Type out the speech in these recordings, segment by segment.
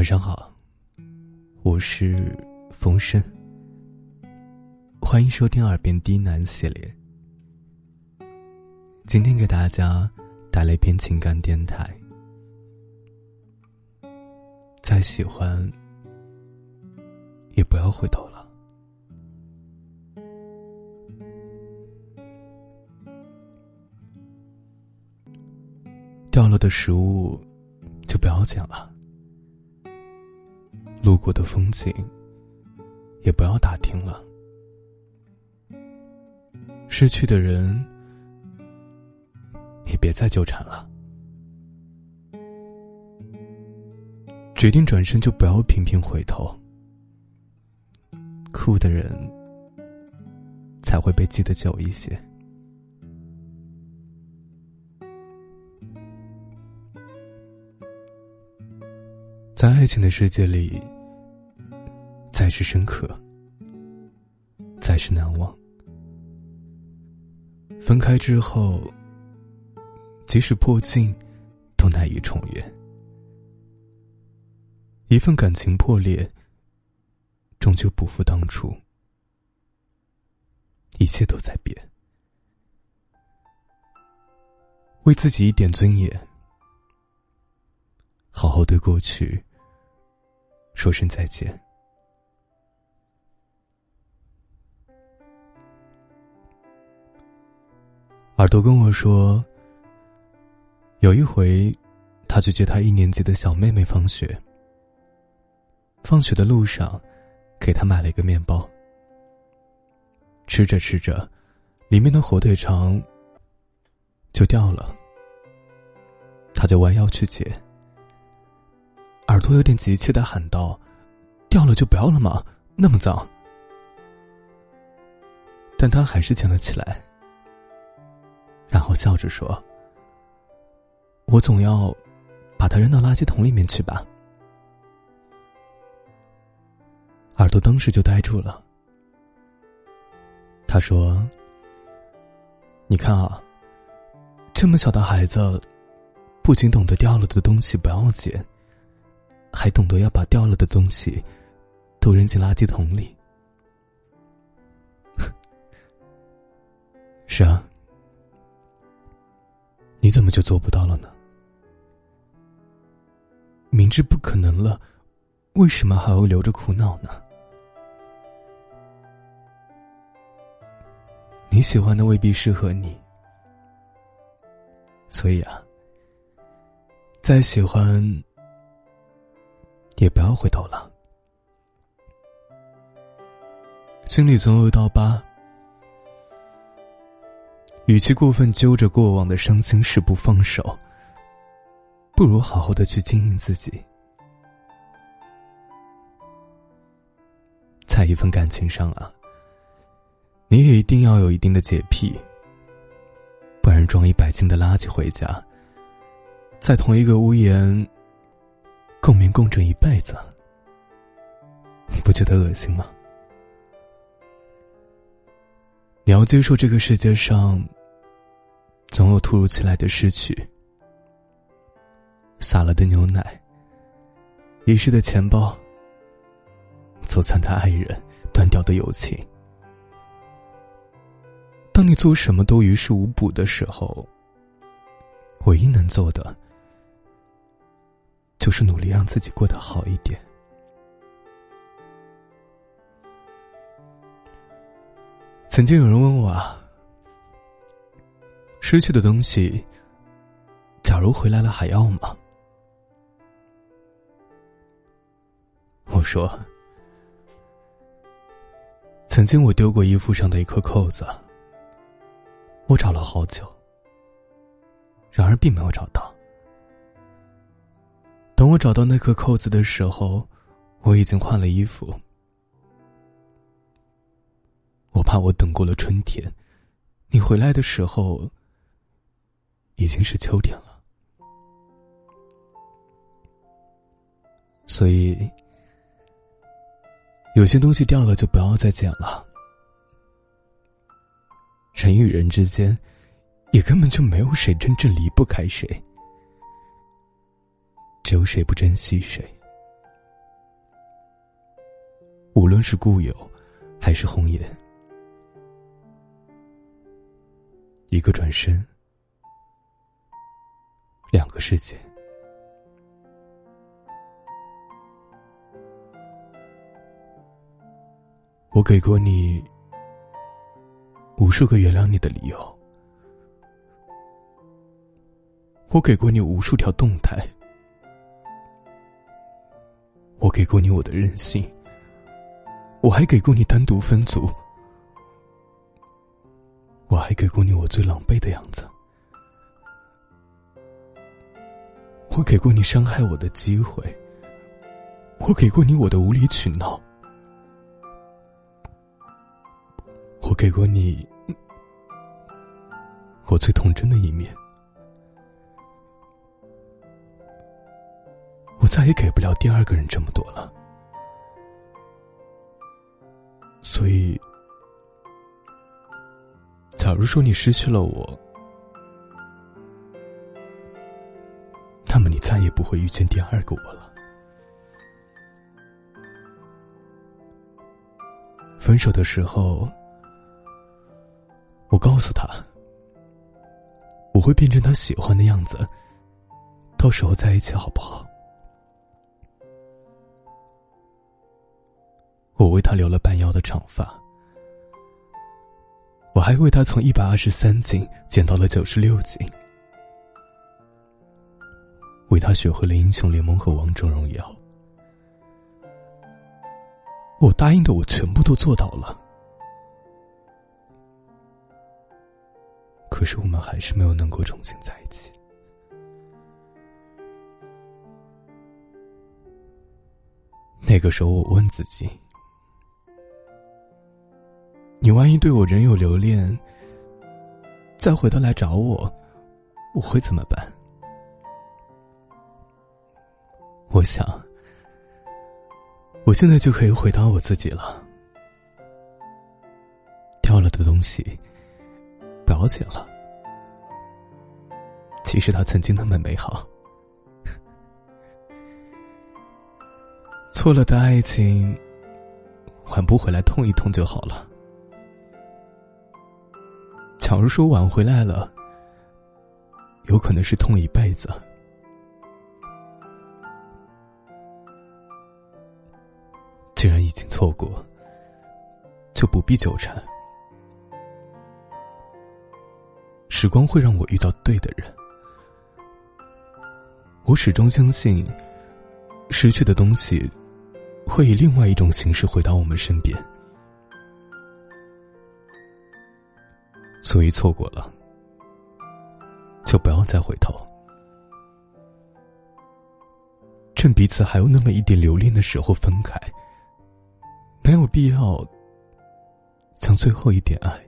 晚上好，我是风声，欢迎收听《耳边低喃》系列。今天给大家带来一篇情感电台。再喜欢，也不要回头了。掉了的食物，就不要捡了。路过的风景，也不要打听了。失去的人，也别再纠缠了。决定转身，就不要频频回头。哭的人，才会被记得久一些。在爱情的世界里，再是深刻，再是难忘。分开之后，即使破镜，都难以重圆。一份感情破裂，终究不复当初。一切都在变，为自己一点尊严，好好对过去。说声再见。耳朵跟我说，有一回，他去接他一年级的小妹妹放学。放学的路上，给他买了一个面包。吃着吃着，里面的火腿肠就掉了。他就弯腰去捡。耳朵有点急切的喊道：“掉了就不要了吗？那么脏。”但他还是捡了起来，然后笑着说：“我总要把它扔到垃圾桶里面去吧。”耳朵当时就呆住了。他说：“你看啊，这么小的孩子，不仅懂得掉了的东西不要捡。”还懂得要把掉了的东西都扔进垃圾桶里。是啊，你怎么就做不到了呢？明知不可能了，为什么还要留着苦恼呢？你喜欢的未必适合你，所以啊，再喜欢。也不要回头了。心里总有一道疤，与其过分揪着过往的伤心事不放手，不如好好的去经营自己。在一份感情上啊，你也一定要有一定的洁癖，不然装一百斤的垃圾回家，在同一个屋檐。共眠共枕一辈子，你不觉得恶心吗？你要接受这个世界上总有突如其来的失去，洒了的牛奶，遗失的钱包，走散的爱人，断掉的友情。当你做什么都于事无补的时候，唯一能做的。就是努力让自己过得好一点。曾经有人问我啊，失去的东西，假如回来了还要吗？我说，曾经我丢过衣服上的一颗扣子，我找了好久，然而并没有找到。等我找到那颗扣子的时候，我已经换了衣服。我怕我等过了春天，你回来的时候已经是秋天了。所以，有些东西掉了就不要再捡了。人与人之间，也根本就没有谁真正离不开谁。只有谁不珍惜谁。无论是故友，还是红颜，一个转身，两个世界。我给过你无数个原谅你的理由，我给过你无数条动态，我给过你我的任性，我还给过你单独分组，我还给过你我最狼狈的样子，我给过你伤害我的机会，我给过你我的无理取闹。我给过你我最童真的一面，我再也给不了第二个人这么多了。所以，假如说你失去了我，不会遇见第二个我了。分手的时候。我告诉他，我会变成他喜欢的样子，到时候在一起好不好？我为他留了半腰的长发，我还为他从一百二十三斤减到了九十六斤，为他学会了英雄联盟和王者荣耀。我答应的，我全部都做到了。可是我们还是没有能够重新在一起。那个时候，我问自己：你万一对我仍有留恋，再回头来找我，我会怎么办？我想，我现在就可以回答我自己了。掉了的东西。了解了，其实他曾经那么美好。错了的爱情，挽不回来，痛一痛就好了。假如说挽回来了，有可能是痛一辈子。既然已经错过，就不必纠缠。时光会让我遇到对的人。我始终相信，失去的东西会以另外一种形式回到我们身边。所以错过了，就不要再回头。趁彼此还有那么一点留恋的时候分开，没有必要将最后一点爱。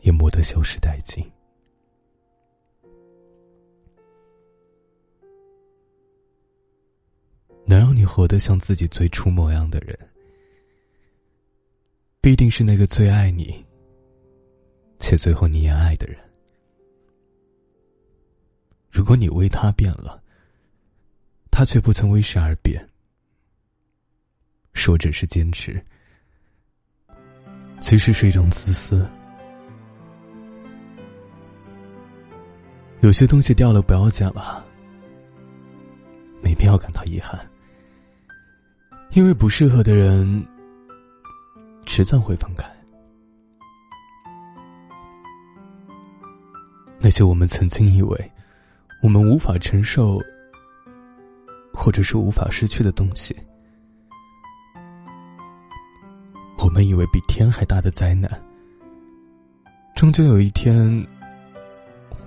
也磨得消失殆尽。能让你活得像自己最初模样的人，必定是那个最爱你，且最后你也爱的人。如果你为他变了，他却不曾为谁而变，说只是坚持，其实是一种自私。有些东西掉了不要捡了，没必要感到遗憾，因为不适合的人迟早会分开。那些我们曾经以为我们无法承受，或者是无法失去的东西，以为比天还大的灾难，终究有一天。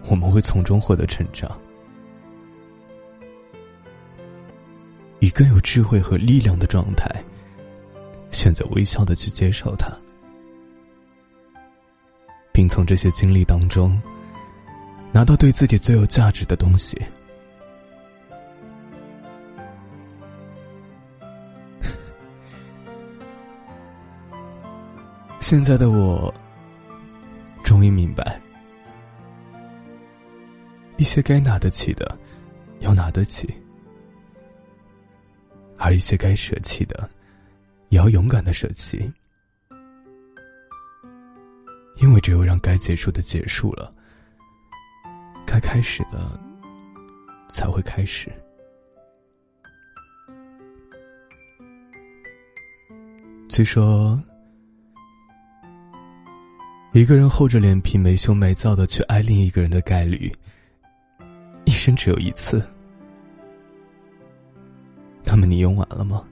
我们会从中获得成长，以更有智慧和力量的状态，选择微笑的去接受它，并从这些经历当中拿到对自己最有价值的东西。现在的我，终于明白。一些该拿得起的，要拿得起；而一些该舍弃的，也要勇敢的舍弃，因为只有让该结束的结束了，该开始的才会开始。据说，一个人厚着脸皮没羞没臊的去爱另一个人的概率，一生只有一次。那么你用完了吗？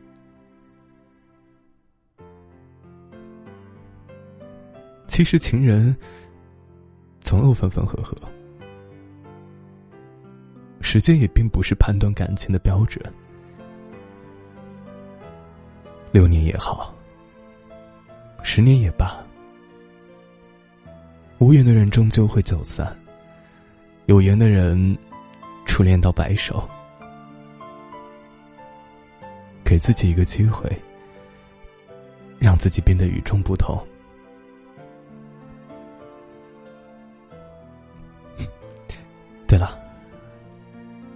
其实情人总有分分合合，时间也并不是判断感情的标准。六年也好，十年也罢，无缘的人终究会走散，有缘的人初恋到白首。给自己一个机会，让自己变得与众不同。对了，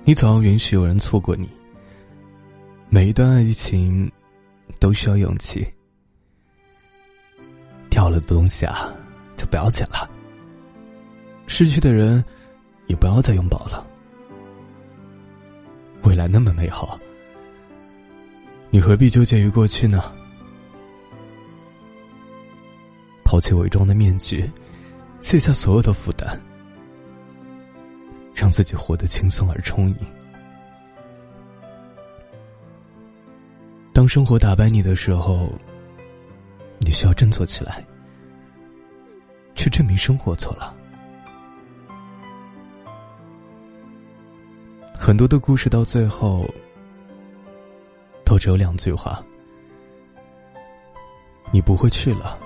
你总要允许有人错过你。每一段爱情都需要勇气。掉了的东西啊，就不要捡了。失去的人，也不要再拥抱了。未来那么美好，你何必纠结于过去呢？抛弃伪装的面具，卸下所有的负担。让自己活得轻松而充盈。当生活打败你的时候，你需要振作起来，去证明生活错了。很多的故事到最后，都只有两句话：你不会去了，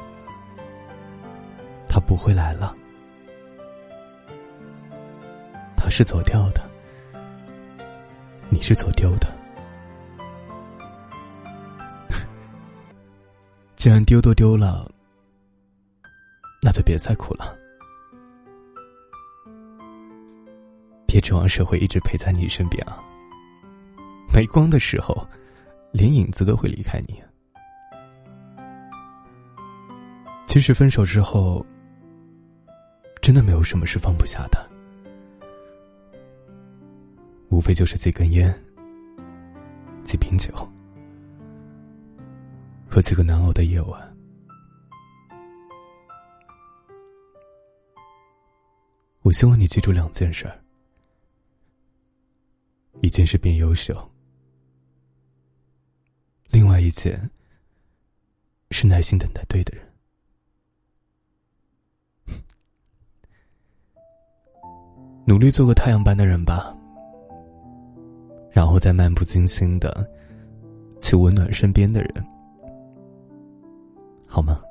他不会来了。他是走掉的，你是走丢的。既然丢都丢了，那就别再哭了。别指望社会一直陪在你身边啊！没光的时候，连影子都会离开你。其实分手之后，真的没有什么是放不下的。无非就是几根烟、几瓶酒和几个难熬的夜晚。我希望你记住两件事儿：件是变优秀，另外一件是耐心等待对的人。努力做个太阳般的人吧。然后再漫不经心的去温暖身边的人，好吗？